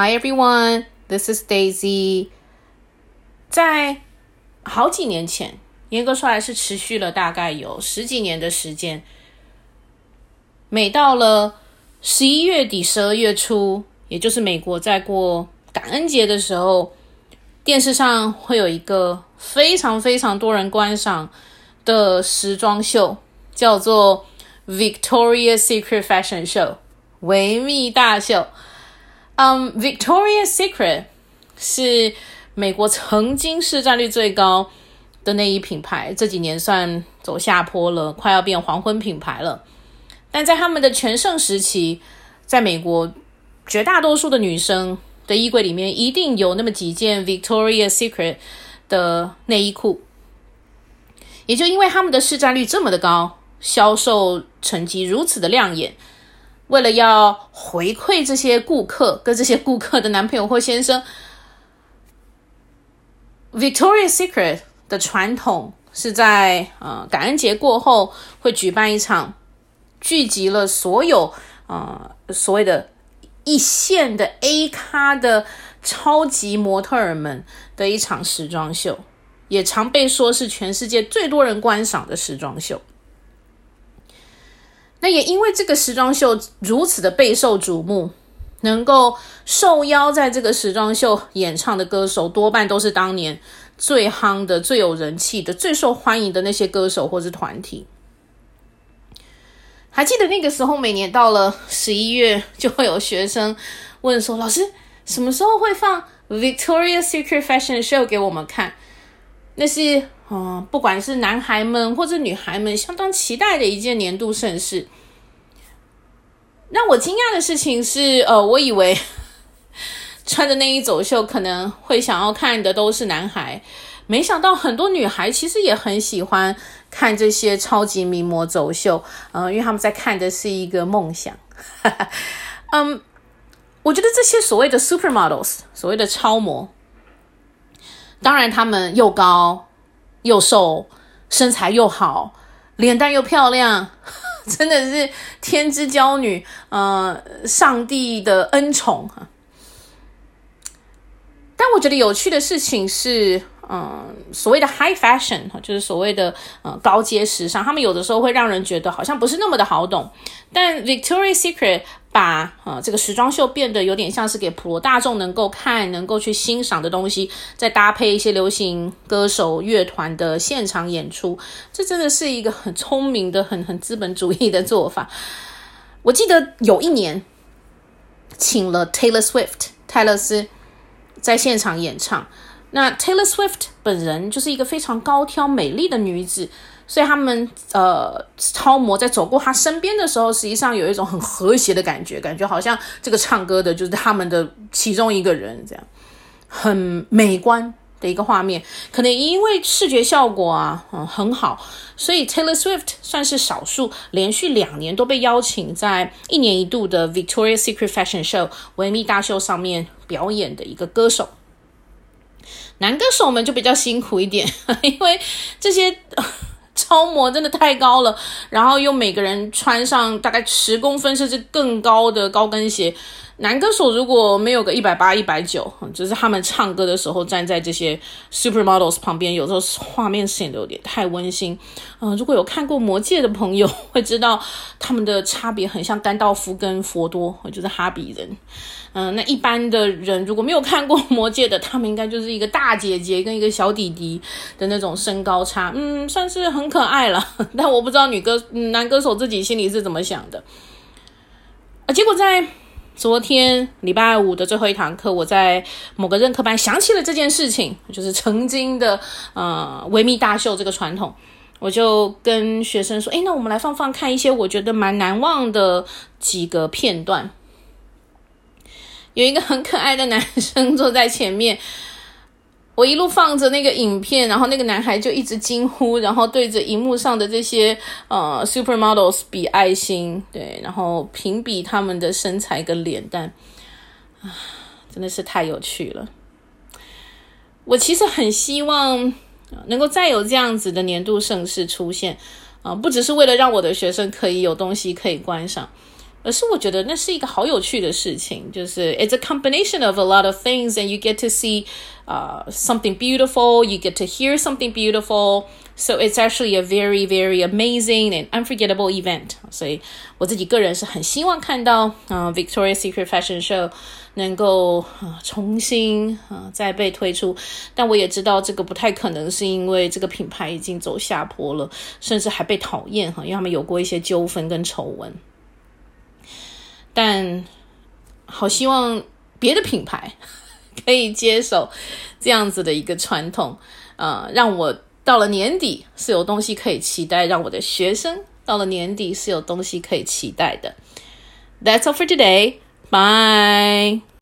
Hi everyone, this is Daisy. 在好几年前，严格说来是持续了大概有十几年的时间。每到了十一月底、十二月初，也就是美国在过感恩节的时候，电视上会有一个非常非常多人观赏的时装秀，叫做 Victoria's Secret Fashion Show，维密大秀。嗯、，Victoria's Secret 是美国曾经市占率最高的内衣品牌，这几年算走下坡了，快要变黄昏品牌了。但在他们的全盛时期，在美国绝大多数的女生的衣柜里面，一定有那么几件 Victoria's Secret 的内衣裤。也就因为他们的市占率这么的高，销售成绩如此的亮眼。为了要回馈这些顾客跟这些顾客的男朋友或先生，Victoria's Secret 的传统是在呃感恩节过后会举办一场聚集了所有呃所谓的一线的 A 咖的超级模特儿们的一场时装秀，也常被说是全世界最多人观赏的时装秀。那也因为这个时装秀如此的备受瞩目，能够受邀在这个时装秀演唱的歌手，多半都是当年最夯的、最有人气的、最受欢迎的那些歌手或是团体。还记得那个时候，每年到了十一月，就会有学生问说：“老师，什么时候会放 Victoria Secret Fashion Show 给我们看？”那是。嗯，不管是男孩们或者女孩们，相当期待的一件年度盛事。让我惊讶的事情是，呃，我以为 穿着内衣走秀可能会想要看的都是男孩，没想到很多女孩其实也很喜欢看这些超级名模走秀，呃，因为他们在看的是一个梦想。嗯，我觉得这些所谓的 supermodels，所谓的超模，当然他们又高。又瘦，身材又好，脸蛋又漂亮，真的是天之骄女，呃，上帝的恩宠。但我觉得有趣的事情是，嗯，所谓的 high fashion 就是所谓的呃高阶时尚，他们有的时候会让人觉得好像不是那么的好懂。但 Victoria's Secret 把呃这个时装秀变得有点像是给普罗大众能够看、能够去欣赏的东西，再搭配一些流行歌手、乐团的现场演出，这真的是一个很聪明的、很很资本主义的做法。我记得有一年请了 Taylor Swift 泰勒斯在现场演唱。那 Taylor Swift 本人就是一个非常高挑美丽的女子，所以他们呃超模在走过她身边的时候，实际上有一种很和谐的感觉，感觉好像这个唱歌的就是他们的其中一个人，这样很美观的一个画面。可能因为视觉效果啊，嗯，很好，所以 Taylor Swift 算是少数连续两年都被邀请在一年一度的 Victoria's Secret Fashion Show 维密大秀上面表演的一个歌手。男歌手们就比较辛苦一点，因为这些 超模真的太高了，然后又每个人穿上大概十公分甚至更高的高跟鞋。男歌手如果没有个一百八、一百九，就是他们唱歌的时候站在这些 supermodels 旁边，有时候画面显得有点太温馨。嗯、如果有看过《魔戒》的朋友 会知道，他们的差别很像甘道夫跟佛多，就是哈比人。嗯、那一般的人如果没有看过《魔戒》的，他们应该就是一个大姐姐跟一个小弟弟的那种身高差，嗯，算是很可爱了。但我不知道女歌、男歌手自己心里是怎么想的。啊，结果在。昨天礼拜五的最后一堂课，我在某个任课班想起了这件事情，就是曾经的呃维密大秀这个传统，我就跟学生说：“诶，那我们来放放看一些我觉得蛮难忘的几个片段。”有一个很可爱的男生坐在前面。我一路放着那个影片，然后那个男孩就一直惊呼，然后对着荧幕上的这些呃 supermodels 比爱心，对，然后评比他们的身材跟脸蛋，啊，真的是太有趣了。我其实很希望能够再有这样子的年度盛事出现，啊，不只是为了让我的学生可以有东西可以观赏，而是我觉得那是一个好有趣的事情，就是 it's a combination of a lot of things, and you get to see uh, something beautiful, you get to hear something beautiful. So it's actually a very, very amazing and unforgettable event. 所以我自己个人是很希望看到，呃，Victoria's Secret Fashion Show 能够啊重新啊再被推出。但我也知道这个不太可能，是因为这个品牌已经走下坡了，甚至还被讨厌哈，因为他们有过一些纠纷跟丑闻。 但好希望别的品牌 可以接手这样子的一个传统，呃，让我到了年底是有东西可以期待，让我的学生到了年底是有东西可以期待的。That's all for today. Bye.